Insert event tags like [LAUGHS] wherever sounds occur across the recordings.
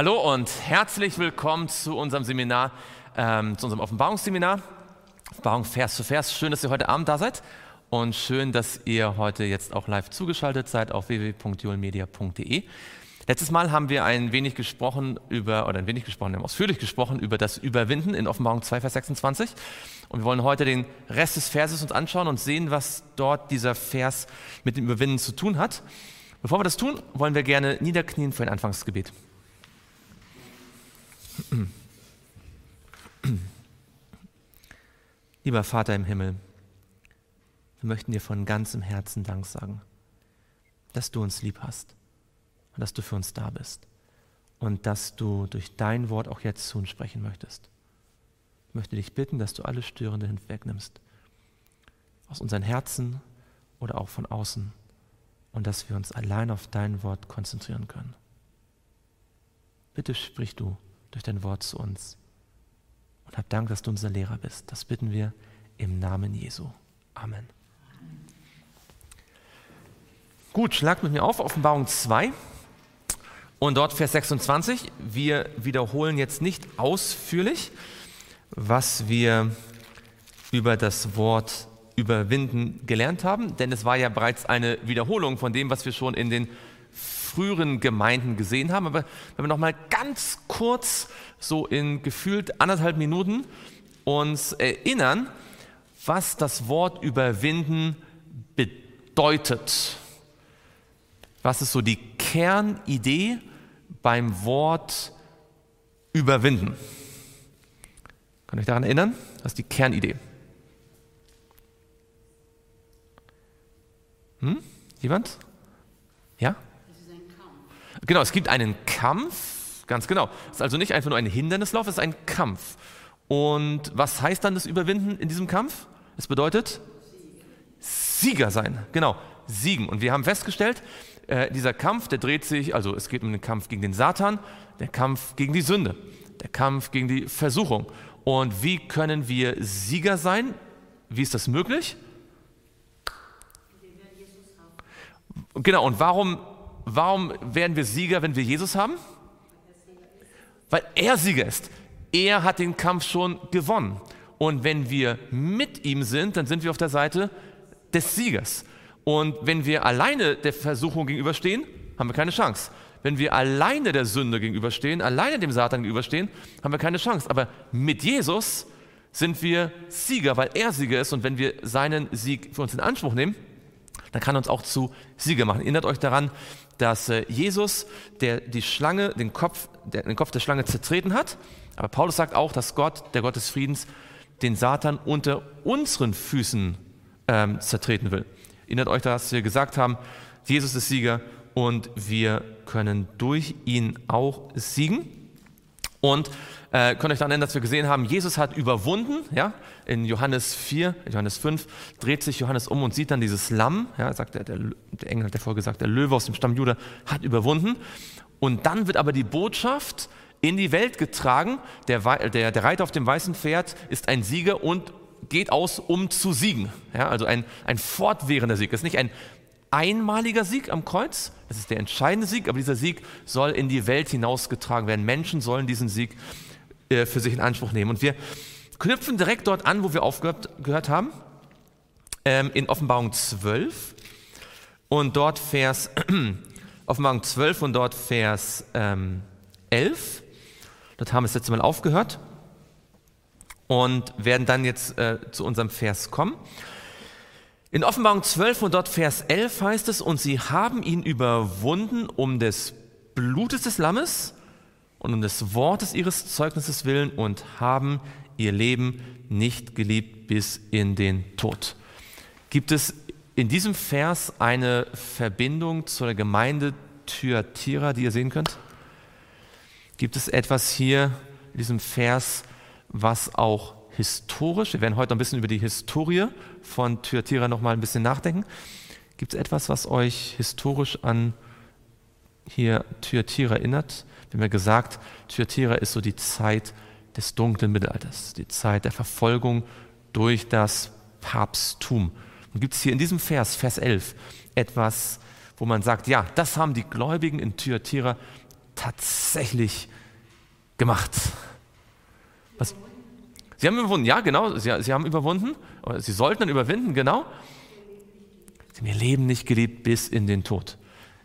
Hallo und herzlich willkommen zu unserem Seminar, ähm, zu unserem Offenbarungsseminar. Offenbarung Vers zu Vers. Schön, dass ihr heute Abend da seid und schön, dass ihr heute jetzt auch live zugeschaltet seid auf www.julmedia.de. Letztes Mal haben wir ein wenig gesprochen über, oder ein wenig gesprochen, wir haben ausführlich gesprochen über das Überwinden in Offenbarung 2, Vers 26. Und wir wollen heute den Rest des Verses uns anschauen und sehen, was dort dieser Vers mit dem Überwinden zu tun hat. Bevor wir das tun, wollen wir gerne niederknien für ein Anfangsgebet. [CLEARS THROAT] Lieber Vater im Himmel, wir möchten dir von ganzem Herzen Dank sagen, dass du uns lieb hast und dass du für uns da bist und dass du durch dein Wort auch jetzt zu uns sprechen möchtest. Ich möchte dich bitten, dass du alle Störende hinwegnimmst, aus unseren Herzen oder auch von außen, und dass wir uns allein auf dein Wort konzentrieren können. Bitte sprich du durch dein Wort zu uns. Und hab Dank, dass du unser Lehrer bist. Das bitten wir im Namen Jesu. Amen. Gut, schlagt mit mir auf, Offenbarung 2 und dort Vers 26. Wir wiederholen jetzt nicht ausführlich, was wir über das Wort überwinden gelernt haben, denn es war ja bereits eine Wiederholung von dem, was wir schon in den früheren Gemeinden gesehen haben. Aber wenn wir noch mal ganz kurz, so in gefühlt anderthalb Minuten, uns erinnern, was das Wort überwinden bedeutet. Was ist so die Kernidee beim Wort überwinden? Kann ich daran erinnern? Das ist die Kernidee. Hm? Jemand? Genau, es gibt einen Kampf, ganz genau. Es ist also nicht einfach nur ein Hindernislauf, es ist ein Kampf. Und was heißt dann das Überwinden in diesem Kampf? Es bedeutet Sieger sein, genau, siegen. Und wir haben festgestellt, äh, dieser Kampf, der dreht sich, also es geht um den Kampf gegen den Satan, der Kampf gegen die Sünde, der Kampf gegen die Versuchung. Und wie können wir Sieger sein? Wie ist das möglich? Genau, und warum warum werden wir Sieger, wenn wir Jesus haben? Weil er Sieger ist. Er hat den Kampf schon gewonnen. Und wenn wir mit ihm sind, dann sind wir auf der Seite des Siegers. Und wenn wir alleine der Versuchung gegenüberstehen, haben wir keine Chance. Wenn wir alleine der Sünde gegenüberstehen, alleine dem Satan gegenüberstehen, haben wir keine Chance. Aber mit Jesus sind wir Sieger, weil er Sieger ist. Und wenn wir seinen Sieg für uns in Anspruch nehmen, dann kann er uns auch zu Sieger machen. Erinnert euch daran, dass äh, Jesus, der die Schlange, den Kopf, der, den Kopf der Schlange zertreten hat, aber Paulus sagt auch, dass Gott, der Gott des Friedens, den Satan unter unseren Füßen ähm, zertreten will. Erinnert euch, dass wir gesagt haben, Jesus ist Sieger und wir können durch ihn auch siegen. Und äh, könnt euch daran erinnern, dass wir gesehen haben, Jesus hat überwunden. Ja? In Johannes 4, Johannes 5 dreht sich Johannes um und sieht dann dieses Lamm. Ja, sagt der, der, der Engel hat der vorher gesagt, der Löwe aus dem Stamm Juda hat überwunden. Und dann wird aber die Botschaft in die Welt getragen. Der, der, der Reiter auf dem weißen Pferd ist ein Sieger und geht aus, um zu siegen. Ja, also ein, ein fortwährender Sieg. Das ist nicht ein einmaliger Sieg am Kreuz, das ist der entscheidende Sieg, aber dieser Sieg soll in die Welt hinausgetragen werden. Menschen sollen diesen Sieg äh, für sich in Anspruch nehmen. Und wir knüpfen direkt dort an, wo wir aufgehört haben, ähm, in Offenbarung 12 und dort Vers, [CLEARS THROAT] Offenbarung 12 und dort Vers ähm, 11. Dort haben wir das letzte Mal aufgehört und werden dann jetzt äh, zu unserem Vers kommen. In Offenbarung 12 und dort Vers 11 heißt es, und sie haben ihn überwunden um des Blutes des Lammes und um des Wortes ihres Zeugnisses willen und haben ihr Leben nicht geliebt bis in den Tod. Gibt es in diesem Vers eine Verbindung zur Gemeinde Thyatira, die ihr sehen könnt? Gibt es etwas hier in diesem Vers, was auch historisch, wir werden heute ein bisschen über die Historie von Thyatira noch mal ein bisschen nachdenken. Gibt es etwas, was euch historisch an hier Thyatira erinnert? Wir haben ja gesagt, Thyatira ist so die Zeit des dunklen Mittelalters, die Zeit der Verfolgung durch das Papsttum. Und gibt es hier in diesem Vers, Vers 11, etwas, wo man sagt, ja, das haben die Gläubigen in Thyatira tatsächlich gemacht. Was? Sie haben überwunden, ja, genau, sie, sie haben überwunden, sie sollten dann überwinden, genau. Sie haben ihr Leben nicht geliebt bis in den Tod.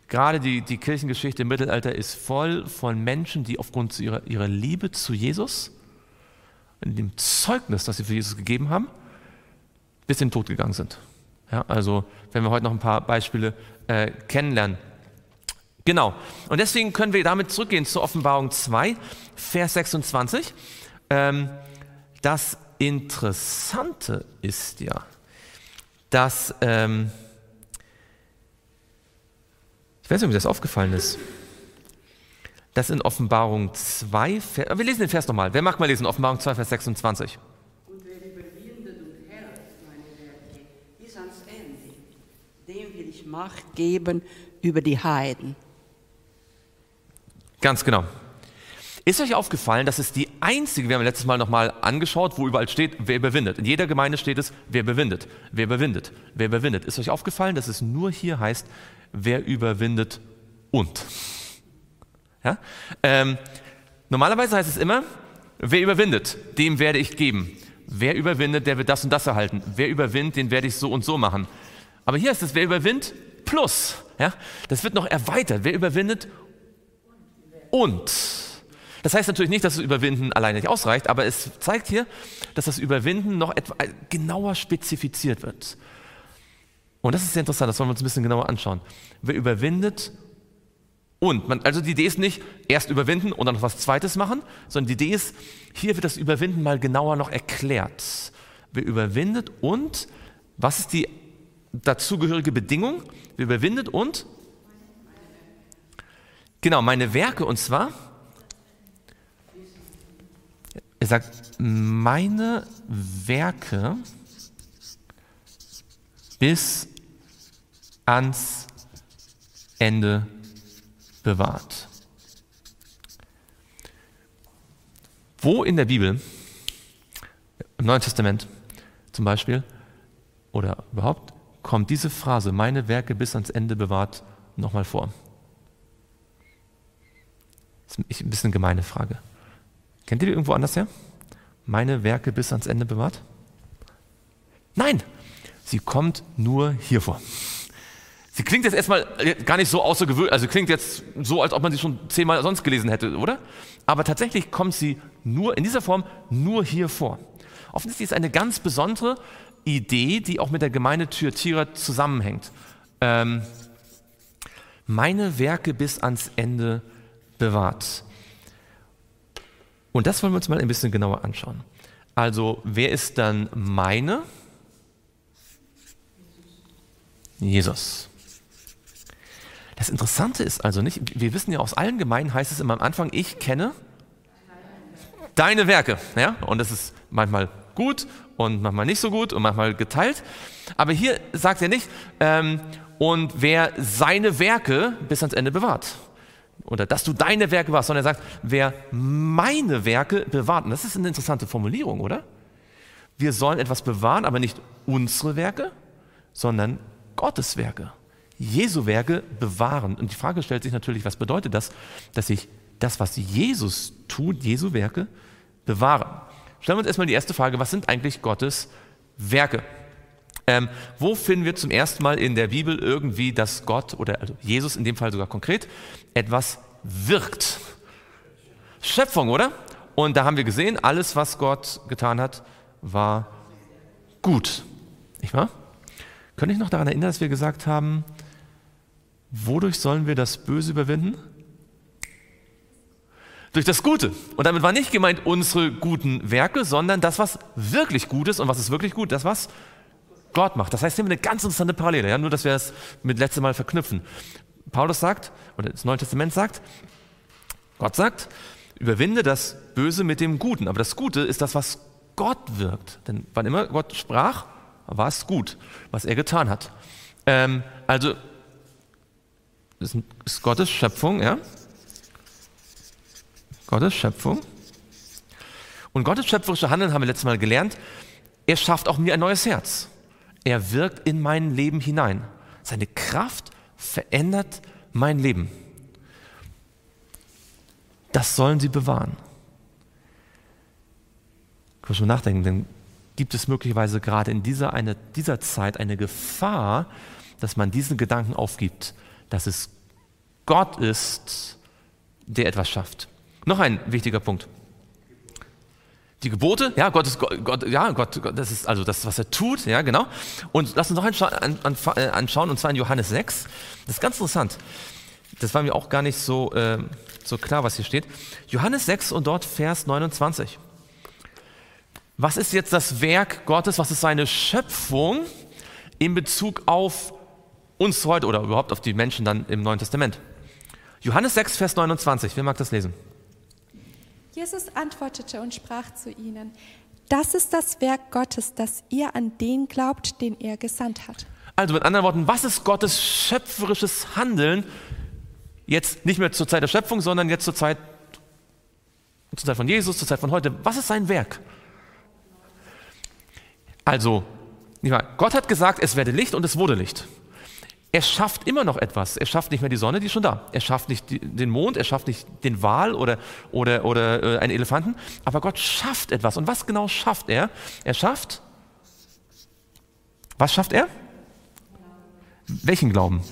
Gerade die, die Kirchengeschichte im Mittelalter ist voll von Menschen, die aufgrund ihrer, ihrer Liebe zu Jesus und dem Zeugnis, das sie für Jesus gegeben haben, bis in den Tod gegangen sind. Ja, also, wenn wir heute noch ein paar Beispiele äh, kennenlernen. Genau. Und deswegen können wir damit zurückgehen zur Offenbarung 2, Vers 26. Ähm, das Interessante ist ja, dass, ähm, ich weiß nicht, ob mir das aufgefallen ist, dass in Offenbarung 2, Vers, wir lesen den Vers nochmal. Wer mag mal lesen? Offenbarung 2, Vers 26. Und wer überwindet und hält meine Werke bis ans Ende, dem will ich Macht geben über die Heiden. Ganz genau. Ist euch aufgefallen, dass es die einzige, wir haben letztes Mal nochmal angeschaut, wo überall steht, wer überwindet. In jeder Gemeinde steht es, wer überwindet, wer überwindet, wer überwindet. Ist euch aufgefallen, dass es nur hier heißt, wer überwindet und. Ja? Ähm, normalerweise heißt es immer, wer überwindet, dem werde ich geben. Wer überwindet, der wird das und das erhalten. Wer überwindet, den werde ich so und so machen. Aber hier ist es, wer überwindet plus. Ja? Das wird noch erweitert. Wer überwindet und. Das heißt natürlich nicht, dass das Überwinden alleine nicht ausreicht, aber es zeigt hier, dass das Überwinden noch etwa genauer spezifiziert wird. Und das ist sehr interessant, das wollen wir uns ein bisschen genauer anschauen. Wer überwindet und. Man, also die Idee ist nicht erst überwinden und dann noch was Zweites machen, sondern die Idee ist, hier wird das Überwinden mal genauer noch erklärt. Wer überwindet und, was ist die dazugehörige Bedingung? Wer überwindet und? Genau, meine Werke und zwar er sagt, meine Werke bis ans Ende bewahrt. Wo in der Bibel, im Neuen Testament zum Beispiel, oder überhaupt, kommt diese Phrase, meine Werke bis ans Ende bewahrt, nochmal vor? Das ist ein bisschen eine gemeine Frage. Kennt ihr die irgendwo anders her? Meine Werke bis ans Ende bewahrt? Nein, sie kommt nur hier vor. Sie klingt jetzt erstmal gar nicht so außergewöhnlich, also klingt jetzt so, als ob man sie schon zehnmal sonst gelesen hätte, oder? Aber tatsächlich kommt sie nur in dieser Form nur hier vor. Offensichtlich ist eine ganz besondere Idee, die auch mit der Gemeinde Thyatira zusammenhängt. Ähm, meine Werke bis ans Ende bewahrt. Und das wollen wir uns mal ein bisschen genauer anschauen. Also, wer ist dann meine? Jesus. Das Interessante ist also nicht, wir wissen ja aus allen Gemeinden heißt es immer am Anfang, ich kenne deine Werke. Ja? Und das ist manchmal gut und manchmal nicht so gut und manchmal geteilt. Aber hier sagt er nicht, ähm, und wer seine Werke bis ans Ende bewahrt oder dass du deine Werke warst, sondern er sagt, wer meine Werke bewahrt. Und das ist eine interessante Formulierung, oder? Wir sollen etwas bewahren, aber nicht unsere Werke, sondern Gottes Werke. Jesu Werke bewahren. Und die Frage stellt sich natürlich, was bedeutet das, dass ich das, was Jesus tut, Jesu Werke, bewahre? Stellen wir uns erstmal die erste Frage, was sind eigentlich Gottes Werke? Ähm, wo finden wir zum ersten Mal in der Bibel irgendwie, dass Gott oder also Jesus in dem Fall sogar konkret etwas wirkt? Schöpfung, oder? Und da haben wir gesehen, alles, was Gott getan hat, war gut. Nicht wahr? Könnte ich noch daran erinnern, dass wir gesagt haben, wodurch sollen wir das Böse überwinden? Durch das Gute. Und damit war nicht gemeint unsere guten Werke, sondern das, was wirklich gut ist. Und was ist wirklich gut? Das, was Gott macht. Das heißt, hier haben wir eine ganz interessante Parallele, ja? nur dass wir es mit letztem Mal verknüpfen. Paulus sagt, oder das Neue Testament sagt, Gott sagt, überwinde das Böse mit dem Guten. Aber das Gute ist das, was Gott wirkt. Denn wann immer Gott sprach, war es gut, was er getan hat. Ähm, also das ist Gottes Schöpfung, ja? Gottes Schöpfung. Und Gottes schöpferische Handeln haben wir letztes Mal gelernt. Er schafft auch mir ein neues Herz. Er wirkt in mein Leben hinein. Seine Kraft verändert mein Leben. Das sollen sie bewahren. Ich muss schon nachdenken, denn gibt es möglicherweise gerade in dieser, eine, dieser Zeit eine Gefahr, dass man diesen Gedanken aufgibt, dass es Gott ist, der etwas schafft. Noch ein wichtiger Punkt. Die Gebote, ja, Gott ist Gott, ja, Gott, Gott, das ist also das, was er tut, ja, genau. Und lass uns noch anschauen, äh, anschauen und zwar in Johannes 6. Das ist ganz interessant. Das war mir auch gar nicht so, äh, so klar, was hier steht. Johannes 6 und dort Vers 29. Was ist jetzt das Werk Gottes? Was ist seine Schöpfung in Bezug auf uns heute oder überhaupt auf die Menschen dann im Neuen Testament? Johannes 6, Vers 29. Wer mag das lesen? Jesus antwortete und sprach zu ihnen, das ist das Werk Gottes, dass ihr an den glaubt, den er gesandt hat. Also mit anderen Worten, was ist Gottes schöpferisches Handeln jetzt nicht mehr zur Zeit der Schöpfung, sondern jetzt zur Zeit, zur Zeit von Jesus, zur Zeit von heute? Was ist sein Werk? Also, Gott hat gesagt, es werde Licht und es wurde Licht. Er schafft immer noch etwas. Er schafft nicht mehr die Sonne, die ist schon da. Er schafft nicht den Mond, er schafft nicht den Wal oder, oder, oder äh, einen Elefanten. Aber Gott schafft etwas. Und was genau schafft er? Er schafft. Was schafft er? Welchen Glauben?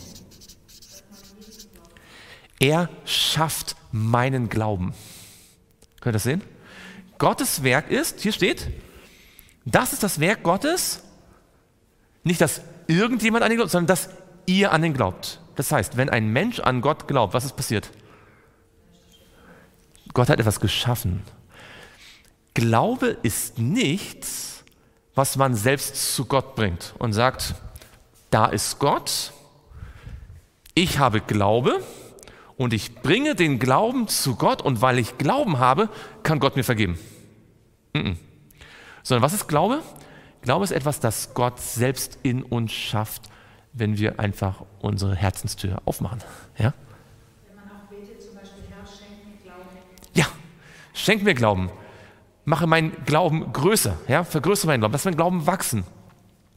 Er schafft meinen Glauben. Könnt ihr das sehen? Gottes Werk ist, hier steht, das ist das Werk Gottes. Nicht, dass irgendjemand an ihn glaubt, sondern dass ihr an ihn glaubt. Das heißt, wenn ein Mensch an Gott glaubt, was ist passiert? Gott hat etwas geschaffen. Glaube ist nichts, was man selbst zu Gott bringt und sagt, da ist Gott, ich habe Glaube und ich bringe den Glauben zu Gott und weil ich Glauben habe, kann Gott mir vergeben. Mm -mm. Sondern was ist Glaube? Glaube ist etwas, das Gott selbst in uns schafft wenn wir einfach unsere Herzenstür aufmachen. Ja? Wenn man auch betet, zum Beispiel, Herr, schenk mir Glauben. Ja, schenk mir Glauben. Mache meinen Glauben größer. Ja? Vergrößere meinen Glauben. Lass meinen Glauben wachsen.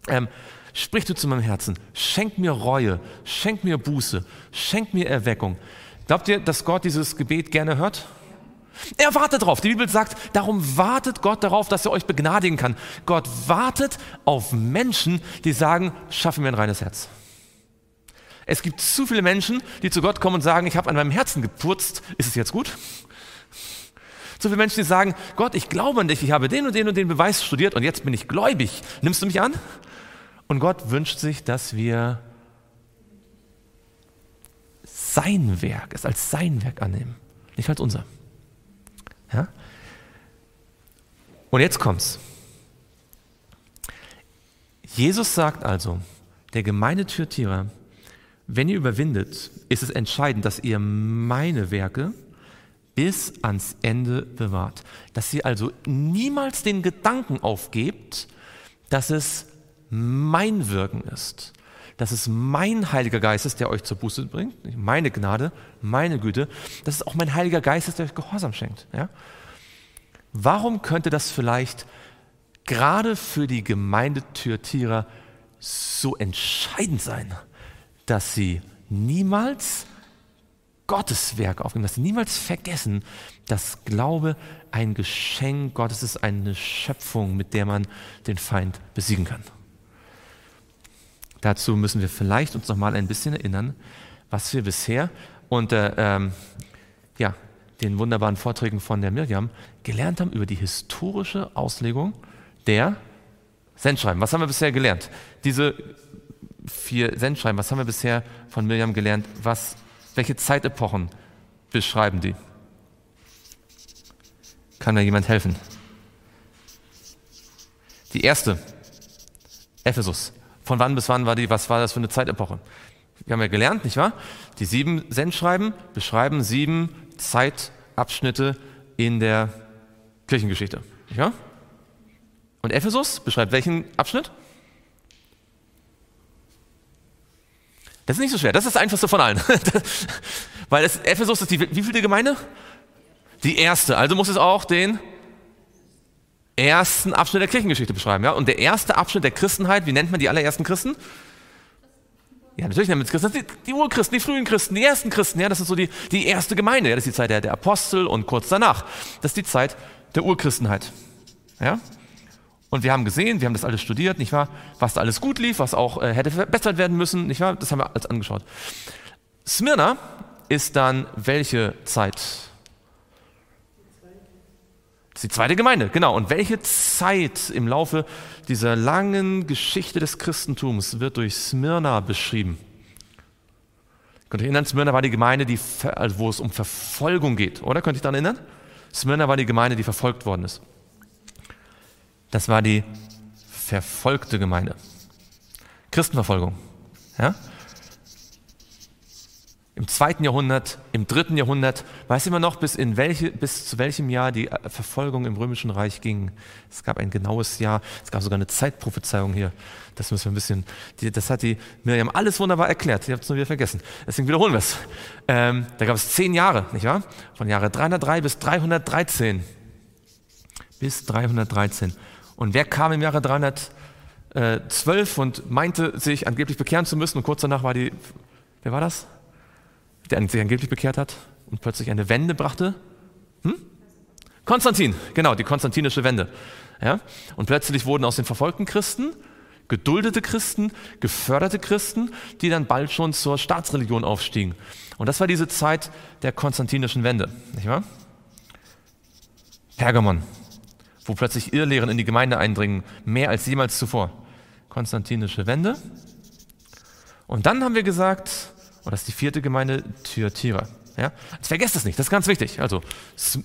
Ähm, sprich du zu meinem Herzen. Schenk mir Reue. Schenk mir Buße. Schenk mir Erweckung. Glaubt ihr, dass Gott dieses Gebet gerne hört? Er wartet darauf. Die Bibel sagt, darum wartet Gott darauf, dass er euch begnadigen kann. Gott wartet auf Menschen, die sagen, schaffe mir ein reines Herz. Es gibt zu viele Menschen, die zu Gott kommen und sagen, ich habe an meinem Herzen gepurzt, ist es jetzt gut? Zu viele Menschen, die sagen, Gott, ich glaube an dich, ich habe den und den und den Beweis studiert und jetzt bin ich gläubig. Nimmst du mich an? Und Gott wünscht sich, dass wir sein Werk, es als sein Werk annehmen, nicht als unser. Ja? Und jetzt kommt's. Jesus sagt also, der Gemeindetürtierer, wenn ihr überwindet, ist es entscheidend, dass ihr meine Werke bis ans Ende bewahrt. Dass ihr also niemals den Gedanken aufgebt, dass es mein Wirken ist, dass es mein Heiliger Geist ist, der euch zur Buße bringt, meine Gnade, meine Güte, dass es auch mein Heiliger Geist ist, der euch Gehorsam schenkt. Ja? Warum könnte das vielleicht gerade für die Gemeindetürtierer so entscheidend sein, dass sie niemals Gottes Werk aufnehmen, dass sie niemals vergessen, dass Glaube ein Geschenk Gottes ist, eine Schöpfung, mit der man den Feind besiegen kann. Dazu müssen wir vielleicht uns noch mal ein bisschen erinnern, was wir bisher unter ähm, ja, den wunderbaren Vorträgen von der Mirjam gelernt haben über die historische Auslegung der Sendschreiben. Was haben wir bisher gelernt? Diese vier Sendschreiben, was haben wir bisher von Mirjam gelernt? Was, welche Zeitepochen beschreiben die? Kann mir jemand helfen? Die erste, Ephesus. Von wann bis wann war die, was war das für eine Zeitepoche? Wir haben ja gelernt, nicht wahr? Die sieben Sendschreiben beschreiben sieben Zeitabschnitte in der Kirchengeschichte. Nicht wahr? Und Ephesus beschreibt welchen Abschnitt? Das ist nicht so schwer, das ist das einfachste von allen. [LAUGHS] Weil es, Ephesus ist die wievielte Gemeinde? Die erste. Also muss es auch den ersten Abschnitt der Kirchengeschichte beschreiben. Ja? Und der erste Abschnitt der Christenheit, wie nennt man die allerersten Christen? Ja, natürlich nennen wir es Christen. Die, die Urchristen, die frühen Christen, die ersten Christen. Ja, das ist so die, die erste Gemeinde. Ja, das ist die Zeit der, der Apostel und kurz danach. Das ist die Zeit der Urchristenheit. Ja? Und wir haben gesehen, wir haben das alles studiert, nicht wahr? Was da alles gut lief, was auch äh, hätte verbessert werden müssen, nicht wahr? Das haben wir alles angeschaut. Smyrna ist dann welche Zeit? Das ist die zweite Gemeinde, genau. Und welche Zeit im Laufe dieser langen Geschichte des Christentums wird durch Smyrna beschrieben? Könnt ihr erinnern, Smyrna war die Gemeinde, die, also wo es um Verfolgung geht, oder? Könnt ihr euch daran erinnern? Smyrna war die Gemeinde, die verfolgt worden ist. Das war die verfolgte Gemeinde. Christenverfolgung. Ja? Im zweiten Jahrhundert, im dritten Jahrhundert, weiß immer noch, bis, in welche, bis zu welchem Jahr die äh, Verfolgung im Römischen Reich ging. Es gab ein genaues Jahr, es gab sogar eine Zeitprophezeiung hier. Das müssen wir ein bisschen, die, das hat die Miriam alles wunderbar erklärt. Ihr habt es nur wieder vergessen. Deswegen wiederholen wir es. Ähm, da gab es zehn Jahre, nicht wahr? Von Jahre 303 bis 313. Bis 313. Und wer kam im Jahre 312 und meinte, sich angeblich bekehren zu müssen und kurz danach war die, wer war das? Der sich angeblich bekehrt hat und plötzlich eine Wende brachte? Hm? Konstantin, genau, die konstantinische Wende. Ja? Und plötzlich wurden aus den verfolgten Christen geduldete Christen, geförderte Christen, die dann bald schon zur Staatsreligion aufstiegen. Und das war diese Zeit der konstantinischen Wende, nicht wahr? Pergamon, wo plötzlich Irrlehren in die Gemeinde eindringen, mehr als jemals zuvor. Konstantinische Wende. Und dann haben wir gesagt, und das ist die vierte Gemeinde, Thyatira. Ja? Jetzt vergesst das nicht, das ist ganz wichtig. Also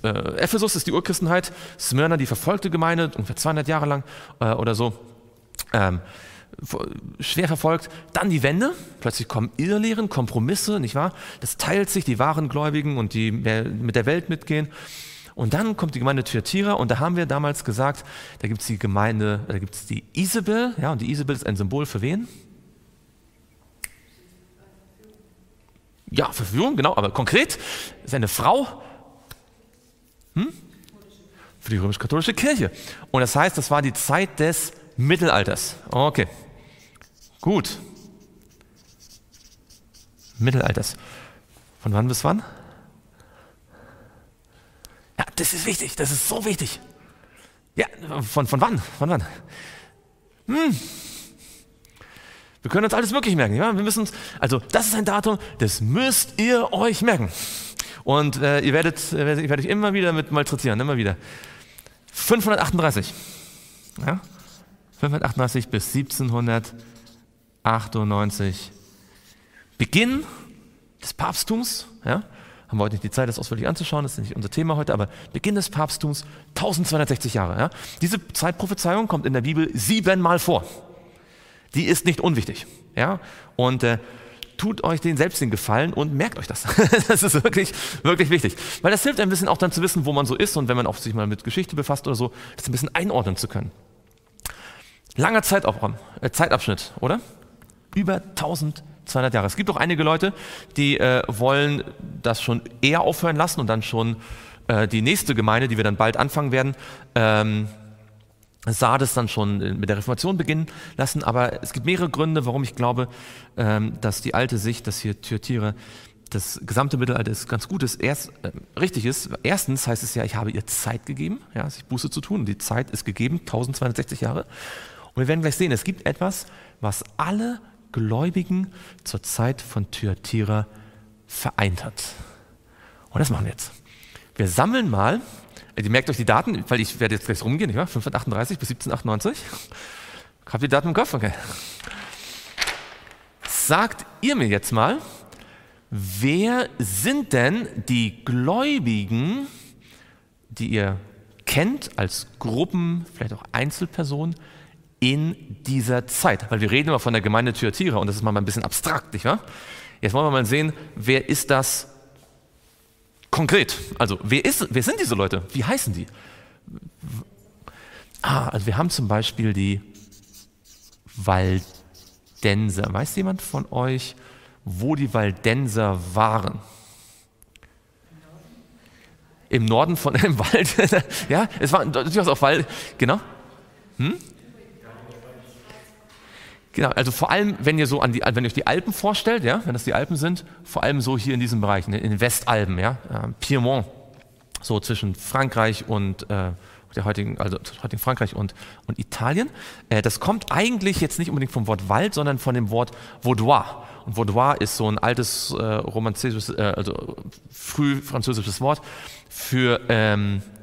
äh, Ephesus ist die Urchristenheit, Smyrna die verfolgte Gemeinde, ungefähr 200 Jahre lang äh, oder so. Ähm, schwer verfolgt. Dann die Wende, plötzlich kommen Irrlehren, Kompromisse, nicht wahr? Das teilt sich, die wahren Gläubigen und die mit der Welt mitgehen. Und dann kommt die Gemeinde Thyatira und da haben wir damals gesagt, da gibt es die Gemeinde, da gibt es die Isabel, ja, und die Isabel ist ein Symbol für wen? Ja, Verführung, genau, aber konkret ist eine Frau hm? für die römisch-katholische Kirche. Und das heißt, das war die Zeit des Mittelalters. Okay, gut. Mittelalters. Von wann bis wann? Ja, das ist wichtig, das ist so wichtig. Ja, von, von wann? Von wann? Hm. Wir können uns alles wirklich merken. Ja? Wir müssen uns, also das ist ein Datum, das müsst ihr euch merken. Und äh, ihr werdet, äh, ich werde euch immer wieder mit malträtieren, immer wieder. 538. Ja? 538 bis 1798. Beginn des Papsttums. Ja? Haben wir heute nicht die Zeit, das ausführlich anzuschauen, das ist nicht unser Thema heute, aber Beginn des Papsttums, 1260 Jahre. Ja? Diese Zeitprophezeiung kommt in der Bibel siebenmal vor die ist nicht unwichtig. Ja? Und äh, tut euch den selbst den Gefallen und merkt euch das. [LAUGHS] das ist wirklich, wirklich wichtig. Weil das hilft ein bisschen auch dann zu wissen, wo man so ist und wenn man auch sich mal mit Geschichte befasst oder so, das ein bisschen einordnen zu können. Langer Zeitabschnitt, äh, Zeitabschnitt oder? Über 1200 Jahre. Es gibt auch einige Leute, die äh, wollen das schon eher aufhören lassen und dann schon äh, die nächste Gemeinde, die wir dann bald anfangen werden, ähm, sah das dann schon mit der Reformation beginnen lassen, aber es gibt mehrere Gründe, warum ich glaube, ähm, dass die alte Sicht, dass hier Türtiere das gesamte Mittelalter ist ganz gut ist, erst äh, richtig ist. Erstens heißt es ja, ich habe ihr Zeit gegeben, ja, sich Buße zu tun. Die Zeit ist gegeben, 1260 Jahre. Und wir werden gleich sehen, es gibt etwas, was alle Gläubigen zur Zeit von Thyatira vereint hat. Und das machen wir jetzt. Wir sammeln mal Ihr merkt euch die Daten, weil ich werde jetzt gleich rumgehen, nicht wahr? 538 bis 1798. Habt ihr die Daten im Kopf? Okay. Sagt ihr mir jetzt mal, wer sind denn die Gläubigen, die ihr kennt als Gruppen, vielleicht auch Einzelpersonen, in dieser Zeit? Weil wir reden immer von der Gemeinde Thyatira und das ist mal ein bisschen abstrakt, nicht wahr? Jetzt wollen wir mal sehen, wer ist das Konkret, also wer, ist, wer sind diese Leute? Wie heißen die? Ah, also wir haben zum Beispiel die Waldenser. Weiß jemand von euch, wo die Waldenser waren? Im Norden von [LAUGHS] dem Wald. ja, es war durchaus auch Wald. Genau. Hm? Genau, also vor allem, wenn ihr so an die, wenn ihr euch die Alpen vorstellt, ja, wenn das die Alpen sind, vor allem so hier in diesem Bereich, in den Westalpen, ja, äh, Piemont, so zwischen Frankreich und äh, der heutigen, also heutigen Frankreich und, und Italien. Äh, das kommt eigentlich jetzt nicht unbedingt vom Wort Wald, sondern von dem Wort Vaudois. Und Vaudois ist so ein altes äh, romanzisches, äh, also früh französisches Wort für, ähm, für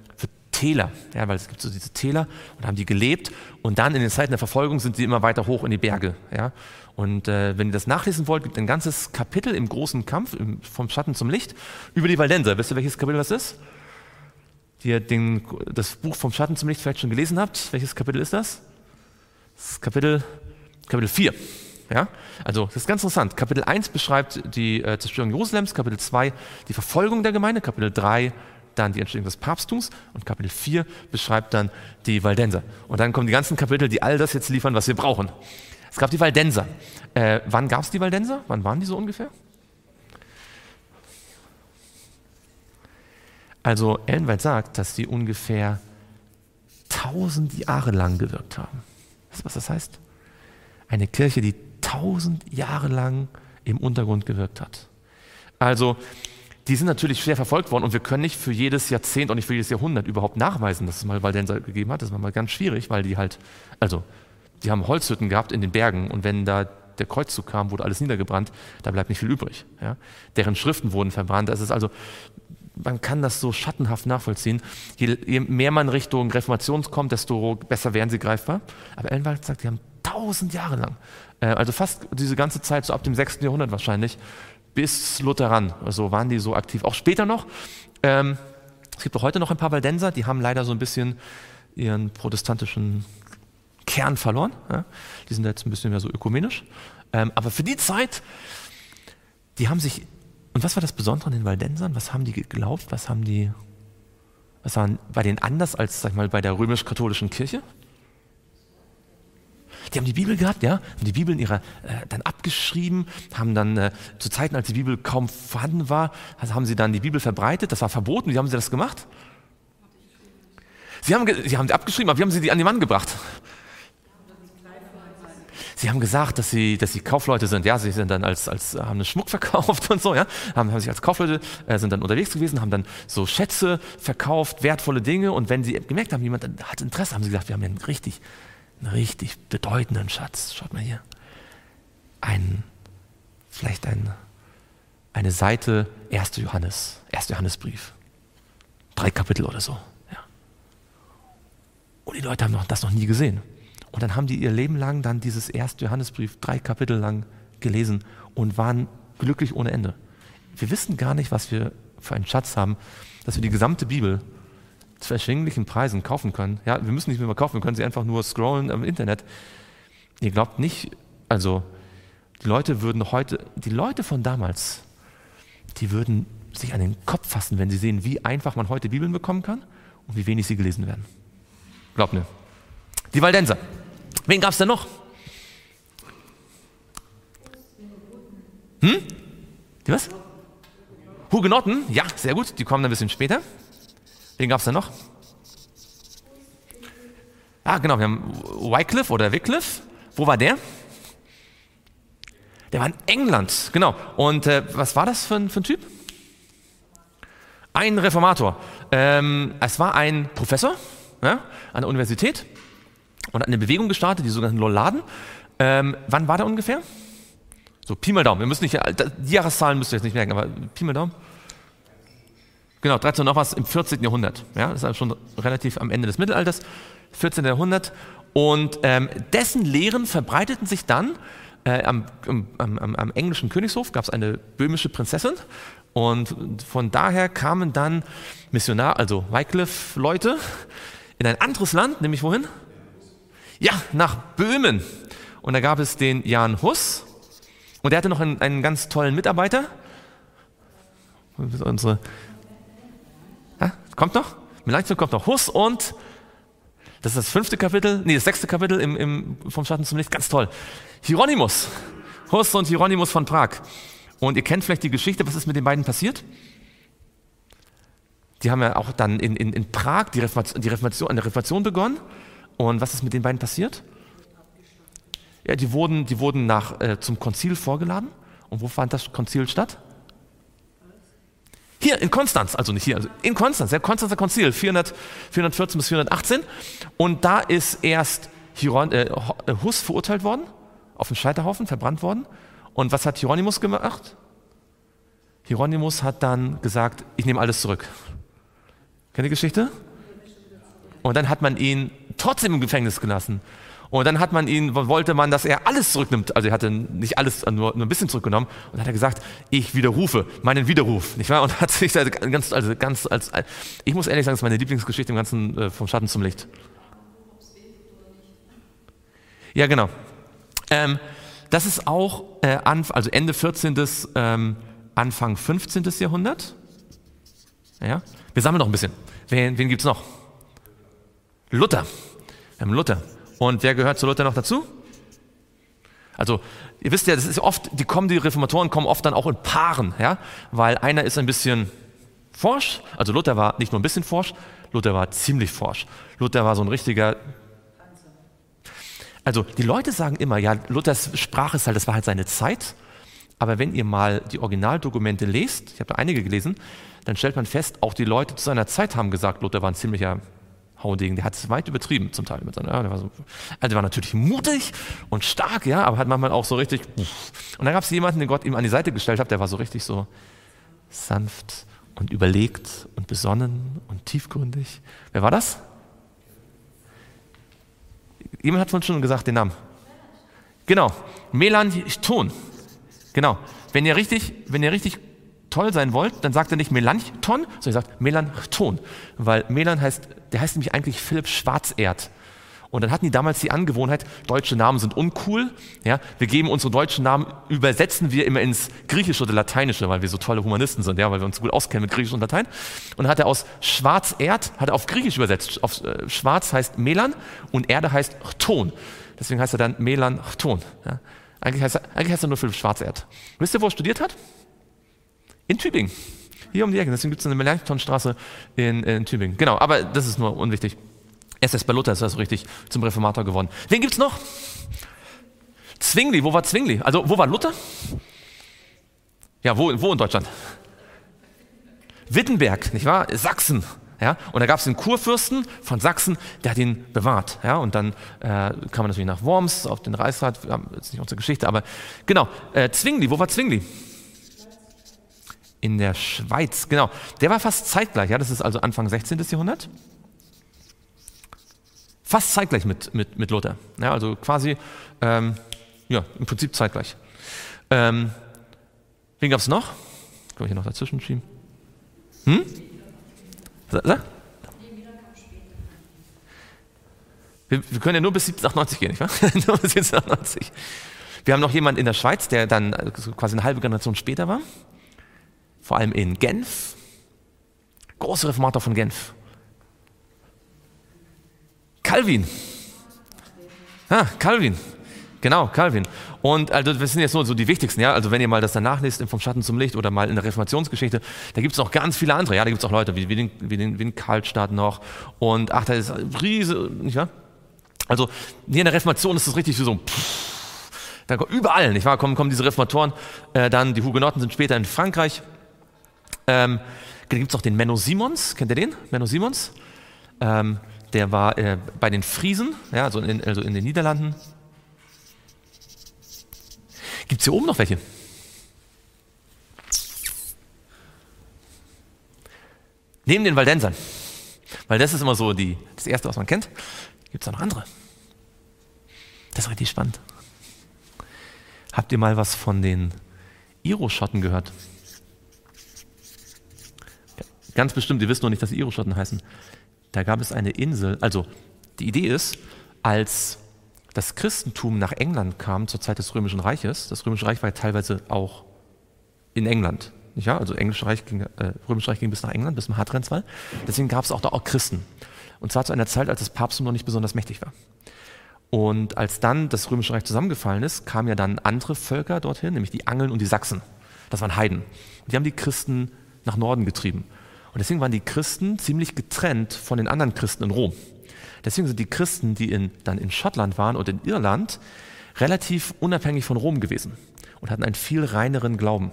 Täler. Ja, weil es gibt so diese Täler und haben die gelebt. Und dann in den Zeiten der Verfolgung sind sie immer weiter hoch in die Berge. Ja. Und äh, wenn ihr das nachlesen wollt, gibt ein ganzes Kapitel im großen Kampf, im, vom Schatten zum Licht, über die Waldenser. Wisst ihr, welches Kapitel das ist? Die ihr den, das Buch vom Schatten zum Licht vielleicht schon gelesen habt. Welches Kapitel ist das? Das ist Kapitel, Kapitel 4. Ja? Also das ist ganz interessant. Kapitel 1 beschreibt die äh, Zerstörung Jerusalems, Kapitel 2 die Verfolgung der Gemeinde, Kapitel 3 dann die Entstehung des Papsttums und Kapitel 4 beschreibt dann die Waldenser. Und dann kommen die ganzen Kapitel, die all das jetzt liefern, was wir brauchen. Es gab die Waldenser. Äh, wann gab es die Waldenser? Wann waren die so ungefähr? Also Ellenwald sagt, dass die ungefähr 1000 Jahre lang gewirkt haben. Weißt du, was das heißt? Eine Kirche, die 1000 Jahre lang im Untergrund gewirkt hat. Also die sind natürlich schwer verfolgt worden und wir können nicht für jedes Jahrzehnt und nicht für jedes Jahrhundert überhaupt nachweisen, dass es mal Waldenser gegeben hat. Das war mal ganz schwierig, weil die halt, also die haben Holzhütten gehabt in den Bergen und wenn da der Kreuzzug kam, wurde alles niedergebrannt, da bleibt nicht viel übrig. Ja? Deren Schriften wurden verbrannt. Das ist also, man kann das so schattenhaft nachvollziehen. Je, je mehr man Richtung Reformation kommt, desto besser werden sie greifbar. Aber Ellenwald sagt, die haben tausend Jahre lang, äh, also fast diese ganze Zeit, so ab dem 6. Jahrhundert wahrscheinlich, bis Luther ran. Also waren die so aktiv. Auch später noch. Ähm, es gibt auch heute noch ein paar Waldenser, die haben leider so ein bisschen ihren protestantischen Kern verloren. Ja? Die sind jetzt ein bisschen mehr so ökumenisch. Ähm, aber für die Zeit, die haben sich. Und was war das Besondere an den Waldensern? Was haben die geglaubt? Was haben die. Was war bei denen anders als, sag ich mal, bei der römisch-katholischen Kirche? Die haben die Bibel gehabt, ja, haben die Bibel in ihrer, äh, dann abgeschrieben, haben dann äh, zu Zeiten, als die Bibel kaum vorhanden war, also haben sie dann die Bibel verbreitet, das war verboten. Wie haben sie das gemacht? Sie haben, sie haben sie abgeschrieben, aber wie haben sie die an den Mann gebracht? Sie haben gesagt, dass sie, dass sie Kaufleute sind. Ja, sie sind dann als, als haben einen Schmuck verkauft [LAUGHS] und so. Ja, haben, haben sich als Kaufleute äh, sind dann unterwegs gewesen, haben dann so Schätze verkauft, wertvolle Dinge. Und wenn sie gemerkt haben, jemand hat Interesse, haben sie gesagt, wir haben ja richtig einen richtig bedeutenden Schatz. Schaut mal hier. Ein, vielleicht ein, eine Seite 1. Johannes, 1. Johannesbrief. Drei Kapitel oder so. Ja. Und die Leute haben das noch nie gesehen. Und dann haben die ihr Leben lang dann dieses 1. Johannesbrief drei Kapitel lang gelesen und waren glücklich ohne Ende. Wir wissen gar nicht, was wir für einen Schatz haben, dass wir die gesamte Bibel zu erschwinglichen Preisen kaufen können. Ja, wir müssen nicht mehr kaufen, wir können sie einfach nur scrollen im Internet. Ihr glaubt nicht, also die Leute würden heute, die Leute von damals, die würden sich an den Kopf fassen, wenn sie sehen, wie einfach man heute Bibeln bekommen kann und wie wenig sie gelesen werden. Glaubt mir. Die Waldenser. Wen gab es denn noch? Hm? Die was? Hugenotten? Ja, sehr gut. Die kommen ein bisschen später. Wen gab es da noch? Ah, genau, wir haben Wycliffe oder Wycliffe. Wo war der? Der war in England, genau. Und äh, was war das für ein, für ein Typ? Ein Reformator. Ähm, es war ein Professor ja, an der Universität und hat eine Bewegung gestartet, die sogenannten Lolladen. Ähm, wann war der ungefähr? So, Pi mal Daumen. Wir müssen nicht, die Jahreszahlen müsst ihr jetzt nicht merken, aber Pi mal Daumen. Genau, 13 noch was im 14. Jahrhundert. Ja, das ist also schon relativ am Ende des Mittelalters, 14. Jahrhundert. Und ähm, dessen Lehren verbreiteten sich dann äh, am, am, am, am, englischen Königshof, gab es eine böhmische Prinzessin. Und von daher kamen dann Missionar, also Wycliffe-Leute, in ein anderes Land, nämlich wohin? Ja, nach Böhmen. Und da gab es den Jan Hus. Und der hatte noch einen, einen ganz tollen Mitarbeiter. Unsere Kommt noch? Melanchthon kommt noch. Hus und das ist das fünfte Kapitel, nee, das sechste Kapitel im, im, vom Schatten zum Licht, ganz toll. Hieronymus. Hus und Hieronymus von Prag. Und ihr kennt vielleicht die Geschichte, was ist mit den beiden passiert? Die haben ja auch dann in, in, in Prag die Reformation, die Reformation, eine Reformation begonnen. Und was ist mit den beiden passiert? Ja, die wurden, die wurden nach, äh, zum Konzil vorgeladen. Und wo fand das Konzil statt? Hier in Konstanz, also nicht hier, also in Konstanz, der Konstanzer Konzil, 400, 414 bis 418. Und da ist erst Hieron, äh, Hus verurteilt worden, auf dem Scheiterhaufen verbrannt worden. Und was hat Hieronymus gemacht? Hieronymus hat dann gesagt, ich nehme alles zurück. Kennt ihr die Geschichte? Und dann hat man ihn trotzdem im Gefängnis gelassen. Und dann hat man ihn, wollte man, dass er alles zurücknimmt. Also er hatte nicht alles, nur, nur ein bisschen zurückgenommen. Und dann hat er gesagt, ich widerrufe meinen Widerruf. Nicht wahr? Und hat sich da ganz, also ganz als, ich muss ehrlich sagen, das ist meine Lieblingsgeschichte im ganzen, äh, vom Schatten zum Licht. Ja, genau. Ähm, das ist auch äh, also Ende 14. Ähm, Anfang 15. Jahrhundert. Ja? Wir sammeln noch ein bisschen. Wen, wen gibt es noch? Luther. Wir haben Luther. Und wer gehört zu Luther noch dazu? Also, ihr wisst ja, das ist oft, die kommen, die Reformatoren kommen oft dann auch in Paaren, ja, weil einer ist ein bisschen forsch, also Luther war nicht nur ein bisschen forsch, Luther war ziemlich forsch. Luther war so ein richtiger. Also, die Leute sagen immer, ja, Luthers Sprache ist halt, das war halt seine Zeit. Aber wenn ihr mal die Originaldokumente lest, ich habe da einige gelesen, dann stellt man fest, auch die Leute zu seiner Zeit haben gesagt, Luther war ein ziemlicher Haudegen, der hat es weit übertrieben zum Teil. Mit seiner, ja, der war so, also der war natürlich mutig und stark, ja, aber hat manchmal auch so richtig. Und dann gab es jemanden, den Gott ihm an die Seite gestellt hat, der war so richtig so sanft und überlegt und besonnen und tiefgründig. Wer war das? Jemand hat von schon gesagt den Namen. Genau, Melanchthon. Genau. Wenn ihr richtig, wenn ihr richtig toll sein wollt, dann sagt er nicht Melanchthon, sondern er sagt Melanchthon. Weil Melan heißt, der heißt nämlich eigentlich Philipp Schwarzerd. Und dann hatten die damals die Angewohnheit, deutsche Namen sind uncool. Ja, wir geben unsere deutschen Namen, übersetzen wir immer ins Griechische oder Lateinische, weil wir so tolle Humanisten sind, ja, weil wir uns gut auskennen mit Griechisch und Latein. Und dann hat er aus Schwarzerd, hat er auf Griechisch übersetzt. Auf, äh, Schwarz heißt Melan und Erde heißt Ton. Deswegen heißt er dann Melanchthon. Ja. Eigentlich, heißt er, eigentlich heißt er nur Philipp Schwarzerd. Wisst ihr, wo er studiert hat? In Tübingen. Hier um die Ecke. Deswegen gibt es eine Melanchthonstraße in, in Tübingen. Genau, aber das ist nur unwichtig. SS bei Luther ist das richtig zum Reformator geworden. Wen gibt es noch? Zwingli, wo war Zwingli? Also, wo war Luther? Ja, wo, wo in Deutschland? Wittenberg, nicht wahr? Sachsen. Ja? Und da gab es den Kurfürsten von Sachsen, der hat ihn bewahrt. Ja? Und dann äh, kam man natürlich nach Worms auf den Reichsrat, das ist nicht unsere Geschichte, aber genau. Äh, Zwingli, wo war Zwingli? In der Schweiz, genau. Der war fast zeitgleich, ja, das ist also Anfang 16. Jahrhundert. Fast zeitgleich mit, mit, mit Luther. Ja, also quasi, ähm, ja, im Prinzip zeitgleich. Ähm, wen gab es noch? Können wir hier noch dazwischen schieben? Hm? Sag? Wir, wir, können ja nur bis 1798 gehen, nicht wahr? [LAUGHS] nur bis 1798. Wir haben noch jemanden in der Schweiz, der dann quasi eine halbe Generation später war vor allem in Genf. Große Reformator von Genf. Calvin. Ah, Calvin. Genau, Calvin. Und also das sind jetzt nur so die wichtigsten, ja. Also wenn ihr mal das danach lest, Vom Schatten zum Licht oder mal in der Reformationsgeschichte, da gibt es noch ganz viele andere. Ja, da gibt es auch Leute wie, wie, den, wie, den, wie den Karlstadt noch. Und ach, da ist Riese, nicht wahr? Also hier in der Reformation ist es richtig so, pff, da überall, nicht wahr, kommen, kommen diese Reformatoren. Äh, dann die Hugenotten sind später in Frankreich ähm, gibt es auch den Menno Simons, kennt ihr den? Menno Simons? Ähm, der war äh, bei den Friesen, ja, also, in, also in den Niederlanden. Gibt es hier oben noch welche? Neben den Waldensern. Weil das ist immer so die, das Erste, was man kennt. Gibt es auch noch andere. Das ist richtig spannend. Habt ihr mal was von den Iro-Schotten gehört? Ganz bestimmt, ihr wisst noch nicht, dass sie Iroschotten heißen. Da gab es eine Insel. Also, die Idee ist, als das Christentum nach England kam zur Zeit des Römischen Reiches, das Römische Reich war ja teilweise auch in England. Wahr? Also Englische Reich ging, äh, Römische Reich ging bis nach England, bis zum Hadrianswall. Deswegen gab es auch da auch Christen. Und zwar zu einer Zeit, als das Papsttum noch nicht besonders mächtig war. Und als dann das Römische Reich zusammengefallen ist, kamen ja dann andere Völker dorthin, nämlich die Angeln und die Sachsen. Das waren Heiden. Die haben die Christen nach Norden getrieben. Und deswegen waren die Christen ziemlich getrennt von den anderen Christen in Rom. Deswegen sind die Christen, die in, dann in Schottland waren und in Irland, relativ unabhängig von Rom gewesen und hatten einen viel reineren Glauben.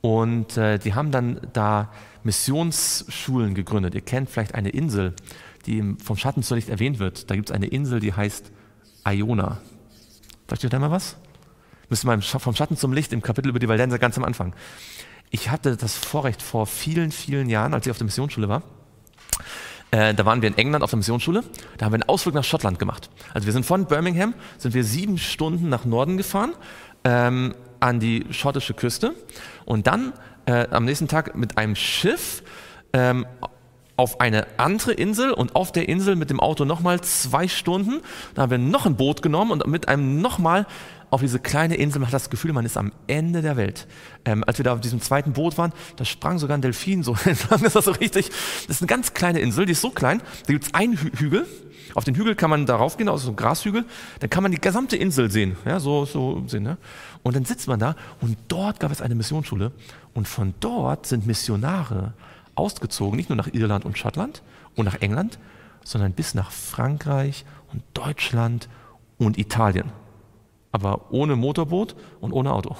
Und äh, die haben dann da Missionsschulen gegründet. Ihr kennt vielleicht eine Insel, die vom Schatten zu Licht erwähnt wird. Da gibt es eine Insel, die heißt Iona. Versteht ihr da mal was? Müssen wir vom Schatten zum Licht im Kapitel über die Waldenser ganz am Anfang. Ich hatte das Vorrecht vor vielen, vielen Jahren, als ich auf der Missionsschule war. Äh, da waren wir in England auf der Missionsschule. Da haben wir einen Ausflug nach Schottland gemacht. Also wir sind von Birmingham, sind wir sieben Stunden nach Norden gefahren, ähm, an die schottische Küste. Und dann äh, am nächsten Tag mit einem Schiff ähm, auf eine andere Insel und auf der Insel mit dem Auto nochmal zwei Stunden. Da haben wir noch ein Boot genommen und mit einem nochmal auf diese kleine Insel. Man hat das Gefühl, man ist am Ende der Welt. Ähm, als wir da auf diesem zweiten Boot waren, da sprang sogar ein Delfin so [LAUGHS] entlang. Das war so richtig. Das ist eine ganz kleine Insel, die ist so klein. Da gibt es einen Hü Hügel. Auf den Hügel kann man darauf gehen, also so ein Grashügel. Dann kann man die gesamte Insel sehen. Ja, so, so sehen. Ja. Und dann sitzt man da und dort gab es eine Missionsschule. Und von dort sind Missionare ausgezogen, nicht nur nach Irland und Schottland und nach England, sondern bis nach Frankreich und Deutschland und Italien aber ohne Motorboot und ohne Auto.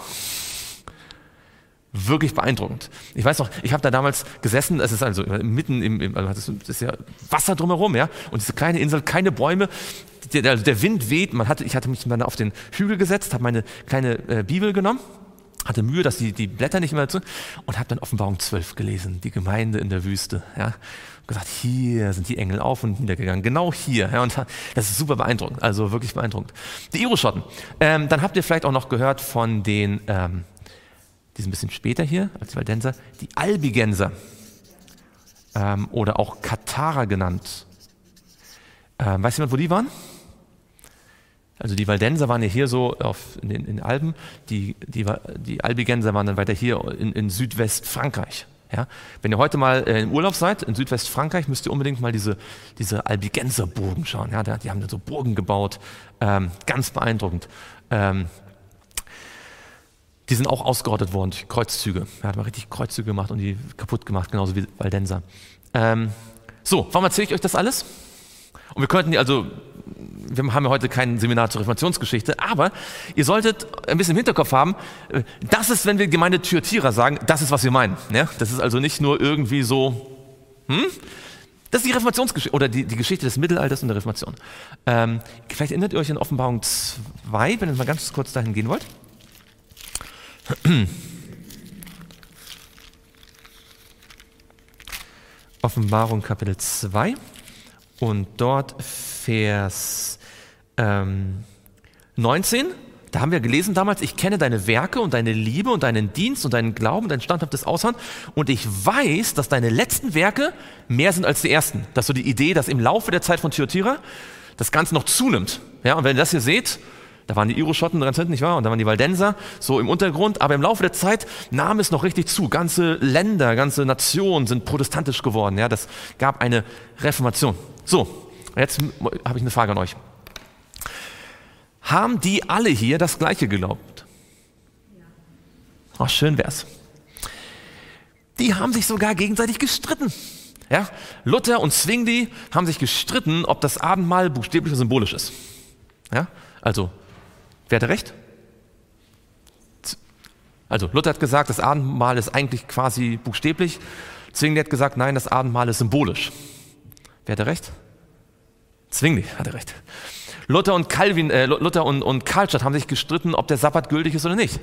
Wirklich beeindruckend. Ich weiß noch, ich habe da damals gesessen, es ist also mitten im, im also das ist ja Wasser drumherum, ja, und diese kleine Insel, keine Bäume, der, der Wind weht, man hatte, ich hatte mich dann auf den Hügel gesetzt, habe meine kleine äh, Bibel genommen, hatte Mühe, dass die, die Blätter nicht immer zu, und habe dann Offenbarung 12 gelesen, die Gemeinde in der Wüste, ja, gesagt, hier sind die Engel auf und niedergegangen, genau hier. Ja, und [LAUGHS] das ist super beeindruckend, also wirklich beeindruckend. Die Iroschotten. Ähm, dann habt ihr vielleicht auch noch gehört von den, ähm, die sind ein bisschen später hier als Waldenser, die Albigenser ähm, oder auch Katharer genannt. Ähm, weiß jemand, wo die waren? Also die Waldenser waren ja hier so auf, in, den, Alpen, die, die, die Albigenser waren dann weiter hier in, in Südwestfrankreich. Ja? Wenn ihr heute mal äh, im Urlaub seid, in Südwestfrankreich, müsst ihr unbedingt mal diese, diese Albigenser Burgen schauen. Ja? Die haben da so Burgen gebaut, ähm, ganz beeindruckend. Ähm, die sind auch ausgerottet worden durch Kreuzzüge. Er hat mal richtig Kreuzzüge gemacht und die kaputt gemacht, genauso wie Waldenser. Ähm, so, warum erzähle ich euch das alles? Und wir könnten, also wir haben ja heute kein Seminar zur Reformationsgeschichte, aber ihr solltet ein bisschen im Hinterkopf haben, äh, das ist, wenn wir Gemeinde Thyatira sagen, das ist, was wir meinen. Ja? Das ist also nicht nur irgendwie so, hm? Das ist die Reformationsgeschichte oder die, die Geschichte des Mittelalters und der Reformation. Ähm, vielleicht erinnert ihr euch an Offenbarung 2, wenn ihr mal ganz kurz dahin gehen wollt. [CLEARS THROAT] Offenbarung Kapitel 2 und dort Vers ähm, 19, da haben wir gelesen damals, ich kenne deine Werke und deine Liebe und deinen Dienst und deinen Glauben, dein standhaftes Ausharren und ich weiß, dass deine letzten Werke mehr sind als die ersten. Das ist so die Idee, dass im Laufe der Zeit von Thyatira das Ganze noch zunimmt. Ja, und wenn ihr das hier seht, da waren die Iroschotten ganz hinten, nicht wahr? Und da waren die Waldenser, so im Untergrund. Aber im Laufe der Zeit nahm es noch richtig zu. Ganze Länder, ganze Nationen sind protestantisch geworden. Ja, das gab eine Reformation. So, Jetzt habe ich eine Frage an euch. Haben die alle hier das Gleiche geglaubt? Ach, schön wär's. Die haben sich sogar gegenseitig gestritten. Ja? Luther und Zwingli haben sich gestritten, ob das Abendmahl buchstäblich oder symbolisch ist. Ja? Also, wer hatte recht? Also, Luther hat gesagt, das Abendmahl ist eigentlich quasi buchstäblich. Zwingli hat gesagt, nein, das Abendmahl ist symbolisch. Wer hatte recht? Zwingli, hat er recht. Luther und Calvin, äh, Luther und, und Karlstadt haben sich gestritten, ob der Sabbat gültig ist oder nicht.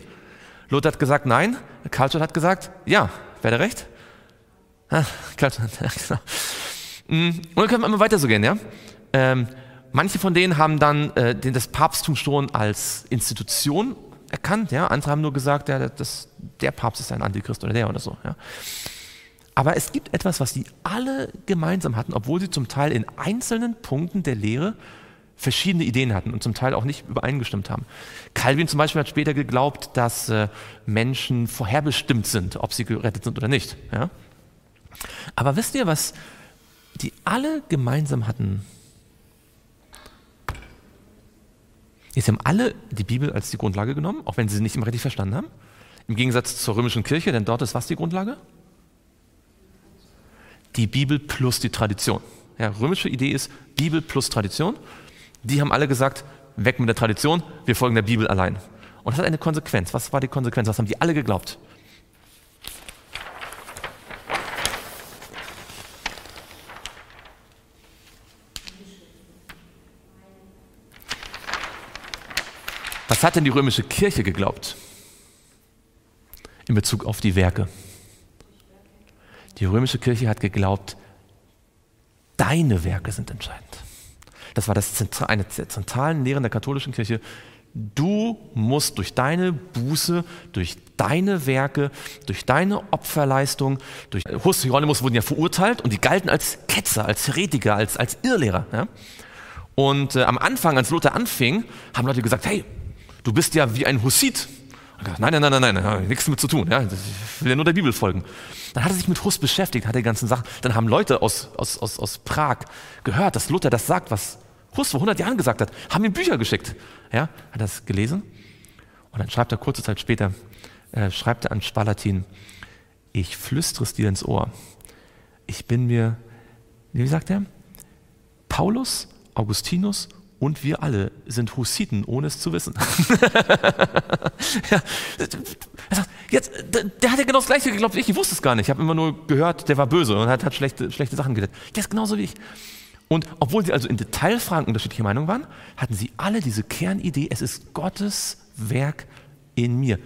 Luther hat gesagt nein, Karlstadt hat gesagt ja. Wer hat recht? Ah, Karlstadt, [LAUGHS] ja, genau. Mm, und dann können wir immer weiter so gehen, ja. Ähm, manche von denen haben dann äh, das Papsttum schon als Institution erkannt, ja. Andere haben nur gesagt, ja, das, der Papst ist ein Antichrist oder der oder so, ja. Aber es gibt etwas, was sie alle gemeinsam hatten, obwohl sie zum Teil in einzelnen Punkten der Lehre verschiedene Ideen hatten und zum Teil auch nicht übereingestimmt haben. Calvin zum Beispiel hat später geglaubt, dass äh, Menschen vorherbestimmt sind, ob sie gerettet sind oder nicht. Ja? Aber wisst ihr, was die alle gemeinsam hatten? Sie haben alle die Bibel als die Grundlage genommen, auch wenn sie sie nicht immer richtig verstanden haben. Im Gegensatz zur römischen Kirche, denn dort ist was die Grundlage? die Bibel plus die Tradition. Ja, römische Idee ist Bibel plus Tradition. Die haben alle gesagt, weg mit der Tradition, wir folgen der Bibel allein. Und das hat eine Konsequenz. Was war die Konsequenz? Was haben die alle geglaubt? Was hat denn die römische Kirche geglaubt in Bezug auf die Werke? Die römische Kirche hat geglaubt, deine Werke sind entscheidend. Das war das Zentra eine der zentralen Lehren der katholischen Kirche. Du musst durch deine Buße, durch deine Werke, durch deine Opferleistung, durch Hus Hieronymus wurden ja verurteilt und die galten als Ketzer, als Heretiker, als, als Irrlehrer. Ja? Und äh, am Anfang, als Luther anfing, haben Leute gesagt, hey, du bist ja wie ein Hussit. Nein, nein, nein, nein, nein, nichts damit zu tun. Ja? Ich will ja nur der Bibel folgen. Dann hat er sich mit Hus beschäftigt, hat die ganzen Sachen. Dann haben Leute aus, aus, aus, aus Prag gehört, dass Luther das sagt, was Hus vor 100 Jahren gesagt hat, haben ihm Bücher geschickt. Ja, hat das gelesen? Und dann schreibt er kurze Zeit später, äh, schreibt er an Spalatin, ich flüstere es dir ins Ohr. Ich bin mir, wie sagt er? Paulus, Augustinus und wir alle sind Hussiten, ohne es zu wissen. [LAUGHS] ja, jetzt, der hat ja genau das Gleiche geglaubt wie ich. Ich wusste es gar nicht. Ich habe immer nur gehört, der war böse und hat, hat schlechte, schlechte Sachen getan. Der ist genauso wie ich. Und obwohl sie also in Detailfragen unterschiedliche Meinungen waren, hatten sie alle diese Kernidee, es ist Gottes Werk in mir.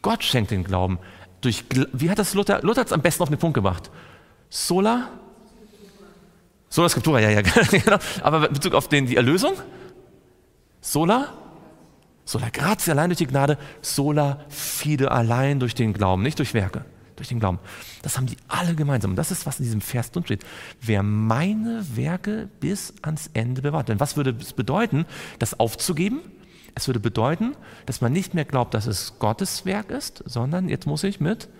Gott schenkt den Glauben. Durch, wie hat das Luther? Luther hat es am besten auf den Punkt gebracht. Sola? Sola Scriptura, ja, ja, [LAUGHS] genau. Aber in Bezug auf den, die Erlösung? Sola? Sola grazie allein durch die Gnade, sola fide allein durch den Glauben, nicht durch Werke durch den Glauben. Das haben die alle gemeinsam. Und das ist, was in diesem Vers drin steht. Wer meine Werke bis ans Ende bewahrt. Denn was würde es bedeuten, das aufzugeben? Es würde bedeuten, dass man nicht mehr glaubt, dass es Gottes Werk ist, sondern jetzt muss ich mit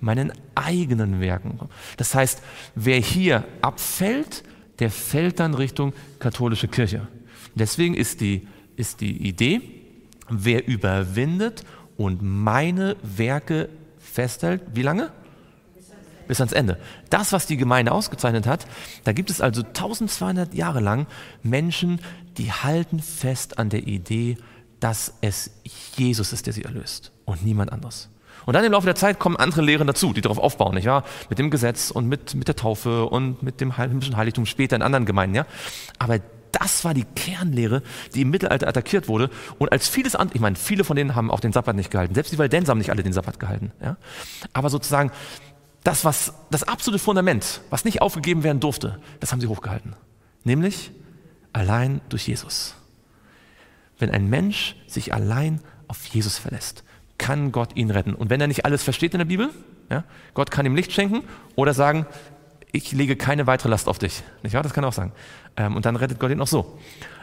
meinen eigenen Werken. Das heißt, wer hier abfällt, der fällt dann Richtung katholische Kirche. Deswegen ist die, ist die Idee, wer überwindet und meine Werke festhält, wie lange? Bis ans Ende. Das, was die Gemeinde ausgezeichnet hat, da gibt es also 1200 Jahre lang Menschen, die halten fest an der Idee, dass es Jesus ist, der sie erlöst und niemand anderes. Und dann im Laufe der Zeit kommen andere Lehren dazu, die darauf aufbauen, nicht wahr? Mit dem Gesetz und mit, mit der Taufe und mit dem himmlischen Heiligtum später in anderen Gemeinden, ja? Aber das war die Kernlehre, die im Mittelalter attackiert wurde. Und als vieles andere, ich meine, viele von denen haben auch den Sabbat nicht gehalten. Selbst die Waldenser haben nicht alle den Sabbat gehalten. Ja? Aber sozusagen, das, was, das absolute Fundament, was nicht aufgegeben werden durfte, das haben sie hochgehalten. Nämlich allein durch Jesus. Wenn ein Mensch sich allein auf Jesus verlässt, kann Gott ihn retten. Und wenn er nicht alles versteht in der Bibel, ja, Gott kann ihm Licht schenken oder sagen, ich lege keine weitere Last auf dich. Nicht wahr? Das kann er auch sagen. Ähm, und dann rettet Gott ihn auch so.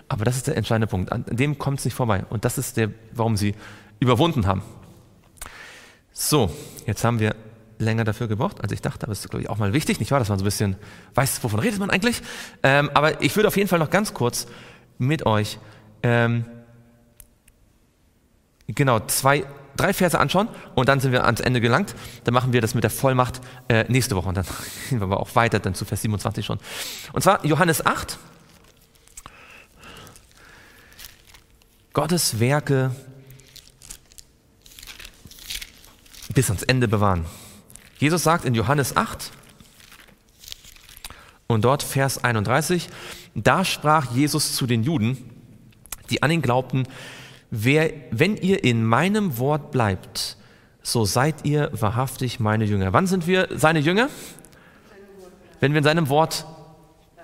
Aber das ist der entscheidende Punkt. An dem kommt es nicht vorbei. Und das ist der, warum sie überwunden haben. So, jetzt haben wir länger dafür gebraucht, als ich dachte, aber es ist, glaube ich, auch mal wichtig, nicht wahr, dass man so ein bisschen weiß, wovon redet man eigentlich. Ähm, aber ich würde auf jeden Fall noch ganz kurz mit euch ähm, genau zwei drei Verse anschauen und dann sind wir ans Ende gelangt. Dann machen wir das mit der Vollmacht äh, nächste Woche und dann [LAUGHS] gehen wir aber auch weiter, dann zu Vers 27 schon. Und zwar Johannes 8. Gottes Werke bis ans Ende bewahren. Jesus sagt in Johannes 8 und dort Vers 31, da sprach Jesus zu den Juden, die an ihn glaubten, Wer, wenn ihr in meinem Wort bleibt, so seid ihr wahrhaftig meine Jünger. Wann sind wir seine Jünger? Wenn wir in seinem Wort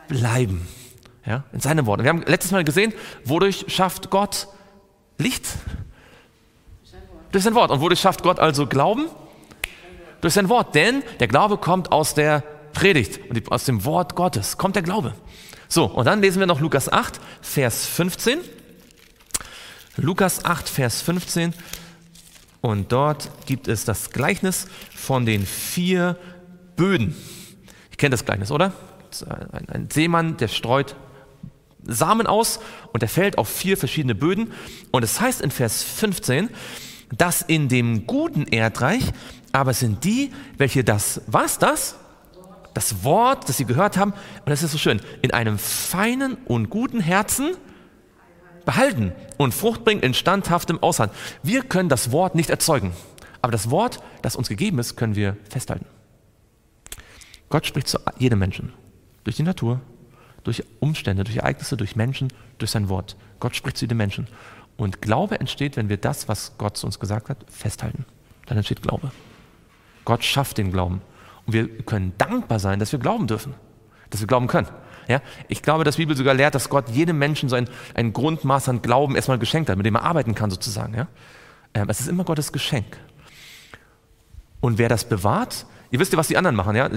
bleiben. Ja, in seinem Wort. Wir haben letztes Mal gesehen, wodurch schafft Gott Licht? Durch sein Wort. Und wodurch schafft Gott also Glauben? Durch sein Wort. Denn der Glaube kommt aus der Predigt und aus dem Wort Gottes kommt der Glaube. So, und dann lesen wir noch Lukas 8, Vers 15. Lukas 8, Vers 15. Und dort gibt es das Gleichnis von den vier Böden. Ich kenne das Gleichnis, oder? Ein, Seemann, der streut Samen aus und der fällt auf vier verschiedene Böden. Und es heißt in Vers 15, dass in dem guten Erdreich aber sind die, welche das, was das? Das Wort, das sie gehört haben, und das ist so schön, in einem feinen und guten Herzen behalten und Frucht bringen in standhaftem Ausharren. Wir können das Wort nicht erzeugen, aber das Wort, das uns gegeben ist, können wir festhalten. Gott spricht zu jedem Menschen. Durch die Natur, durch Umstände, durch Ereignisse, durch Menschen, durch sein Wort. Gott spricht zu jedem Menschen. Und Glaube entsteht, wenn wir das, was Gott zu uns gesagt hat, festhalten. Dann entsteht Glaube. Gott schafft den Glauben. Und wir können dankbar sein, dass wir glauben dürfen, dass wir glauben können. Ja? Ich glaube, dass die Bibel sogar lehrt, dass Gott jedem Menschen so ein, ein Grundmaß an Glauben erstmal geschenkt hat, mit dem er arbeiten kann sozusagen. Ja? Ähm, es ist immer Gottes Geschenk. Und wer das bewahrt, ihr wisst ja, was die anderen machen. Ja?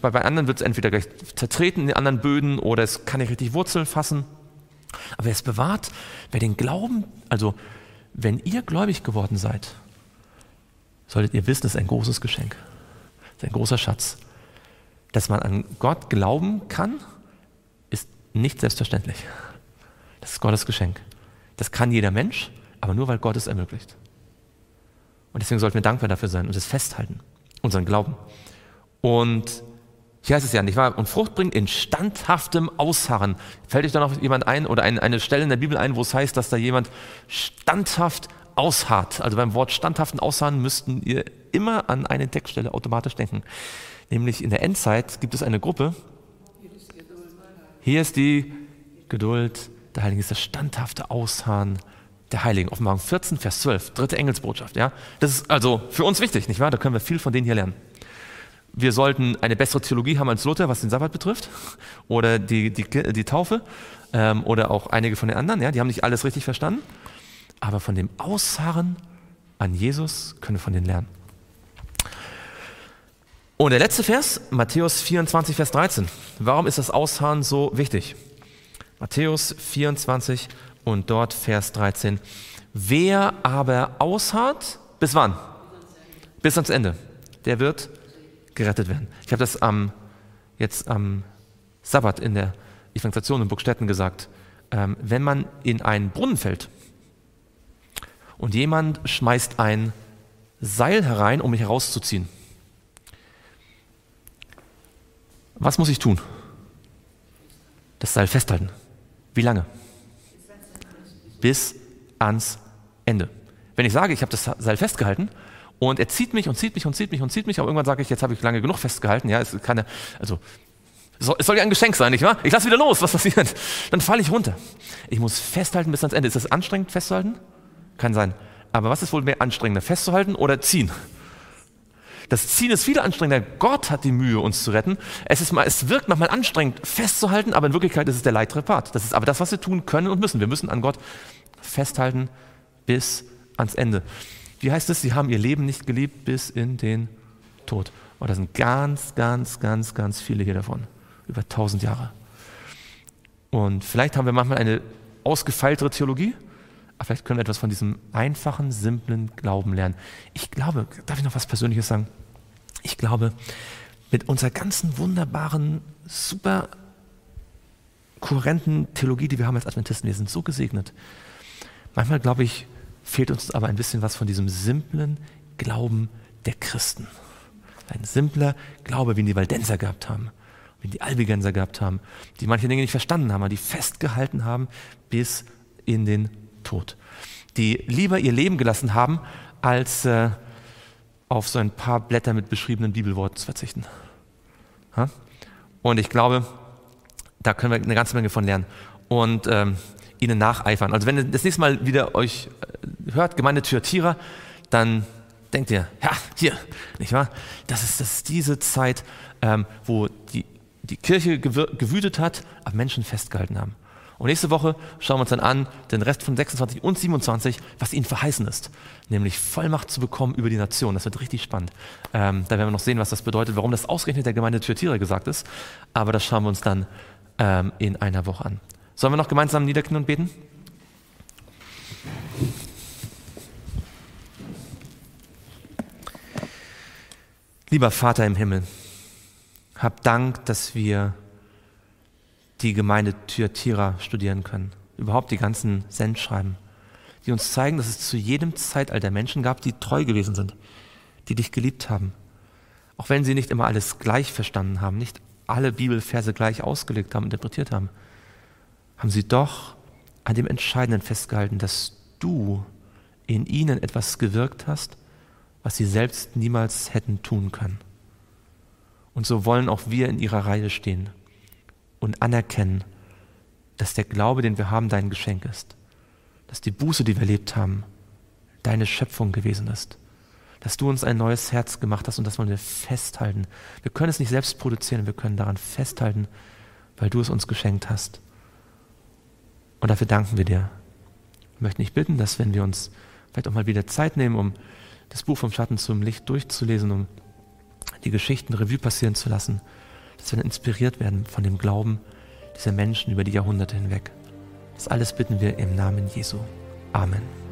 Bei, bei anderen wird es entweder gleich zertreten in den anderen Böden oder es kann nicht richtig Wurzel fassen. Aber wer es bewahrt, wer den Glauben, also wenn ihr gläubig geworden seid, solltet ihr wissen, das ist ein großes Geschenk. Das ist ein großer Schatz. Dass man an Gott glauben kann, nicht selbstverständlich. Das ist Gottes Geschenk. Das kann jeder Mensch, aber nur weil Gott es ermöglicht. Und deswegen sollten wir dankbar dafür sein und es festhalten, unseren Glauben. Und hier heißt es ja nicht wahr? Und Frucht bringt in standhaftem Ausharren. Fällt euch da noch jemand ein oder ein, eine Stelle in der Bibel ein, wo es heißt, dass da jemand standhaft ausharrt? Also beim Wort standhaften Ausharren müssten ihr immer an eine Textstelle automatisch denken. Nämlich in der Endzeit gibt es eine Gruppe. Hier ist die Geduld der Heiligen, ist das standhafte Ausharren der Heiligen. Offenbarung 14, Vers 12, dritte Engelsbotschaft. Ja? Das ist also für uns wichtig, nicht wahr? Da können wir viel von denen hier lernen. Wir sollten eine bessere Theologie haben als Luther, was den Sabbat betrifft, [LAUGHS] oder die, die, die Taufe, ähm, oder auch einige von den anderen. Ja? Die haben nicht alles richtig verstanden. Aber von dem Ausharren an Jesus können wir von denen lernen. Und der letzte Vers, Matthäus 24, Vers 13. Warum ist das Ausharren so wichtig? Matthäus 24 und dort Vers 13. Wer aber ausharrt, bis wann? Bis ans Ende. Der wird gerettet werden. Ich habe das am, jetzt am Sabbat in der Evangelisation in Burgstetten gesagt. Ähm, wenn man in einen Brunnen fällt und jemand schmeißt ein Seil herein, um mich herauszuziehen, was muss ich tun? Das Seil festhalten. Wie lange? Bis ans Ende. Wenn ich sage, ich habe das Seil festgehalten und er zieht mich und zieht mich und zieht mich und zieht mich, aber irgendwann sage ich, jetzt habe ich lange genug festgehalten, ja, es ist keine, also es soll ja ein Geschenk sein, nicht wahr? Ich lasse wieder los, was passiert? Dann falle ich runter. Ich muss festhalten bis ans Ende. Ist das anstrengend, festzuhalten? Kann sein. Aber was ist wohl mehr anstrengender, festzuhalten oder ziehen? Das Ziehen ist viel anstrengender. Gott hat die Mühe, uns zu retten. Es, ist mal, es wirkt manchmal anstrengend, festzuhalten, aber in Wirklichkeit ist es der leichtere Part. Das ist aber das, was wir tun können und müssen. Wir müssen an Gott festhalten bis ans Ende. Wie heißt es? Sie haben ihr Leben nicht geliebt bis in den Tod. Und oh, da sind ganz, ganz, ganz, ganz viele hier davon. Über tausend Jahre. Und vielleicht haben wir manchmal eine ausgefeiltere Theologie, aber vielleicht können wir etwas von diesem einfachen, simplen Glauben lernen. Ich glaube, darf ich noch was Persönliches sagen? Ich glaube, mit unserer ganzen wunderbaren, super kohärenten Theologie, die wir haben als Adventisten, wir sind so gesegnet. Manchmal, glaube ich, fehlt uns aber ein bisschen was von diesem simplen Glauben der Christen. Ein simpler Glaube, wie ihn die Waldenser gehabt haben, wie ihn die Albigenser gehabt haben, die manche Dinge nicht verstanden haben, aber die festgehalten haben bis in den Tod. Die lieber ihr Leben gelassen haben, als äh, auf so ein paar Blätter mit beschriebenen Bibelworten zu verzichten. Ha? Und ich glaube, da können wir eine ganze Menge von lernen. Und ähm, ihnen nacheifern. Also wenn ihr das nächste Mal wieder euch äh, hört, Gemeinde Thyatira, dann denkt ihr, ja, hier, nicht wahr? Das ist, das ist diese Zeit, ähm, wo die, die Kirche gewütet hat, aber Menschen festgehalten haben. Und nächste Woche schauen wir uns dann an, den Rest von 26 und 27, was ihnen verheißen ist. Nämlich Vollmacht zu bekommen über die Nation. Das wird richtig spannend. Ähm, da werden wir noch sehen, was das bedeutet, warum das ausgerechnet der Gemeinde Thyatira gesagt ist. Aber das schauen wir uns dann ähm, in einer Woche an. Sollen wir noch gemeinsam niederknien und beten? Lieber Vater im Himmel, hab Dank, dass wir die Gemeinde Thyatira studieren können. Überhaupt die ganzen Sendschreiben, die uns zeigen, dass es zu jedem Zeitalter Menschen gab, die treu gewesen sind, die dich geliebt haben. Auch wenn sie nicht immer alles gleich verstanden haben, nicht alle Bibelverse gleich ausgelegt haben, interpretiert haben haben sie doch an dem Entscheidenden festgehalten, dass du in ihnen etwas gewirkt hast, was sie selbst niemals hätten tun können. Und so wollen auch wir in ihrer Reihe stehen und anerkennen, dass der Glaube, den wir haben, dein Geschenk ist. Dass die Buße, die wir erlebt haben, deine Schöpfung gewesen ist. Dass du uns ein neues Herz gemacht hast und das wollen wir festhalten. Wir können es nicht selbst produzieren, wir können daran festhalten, weil du es uns geschenkt hast. Und dafür danken wir dir. Wir möchten dich bitten, dass wenn wir uns vielleicht auch mal wieder Zeit nehmen, um das Buch vom Schatten zum Licht durchzulesen, um die Geschichten Revue passieren zu lassen, dass wir inspiriert werden von dem Glauben dieser Menschen über die Jahrhunderte hinweg. Das alles bitten wir im Namen Jesu. Amen.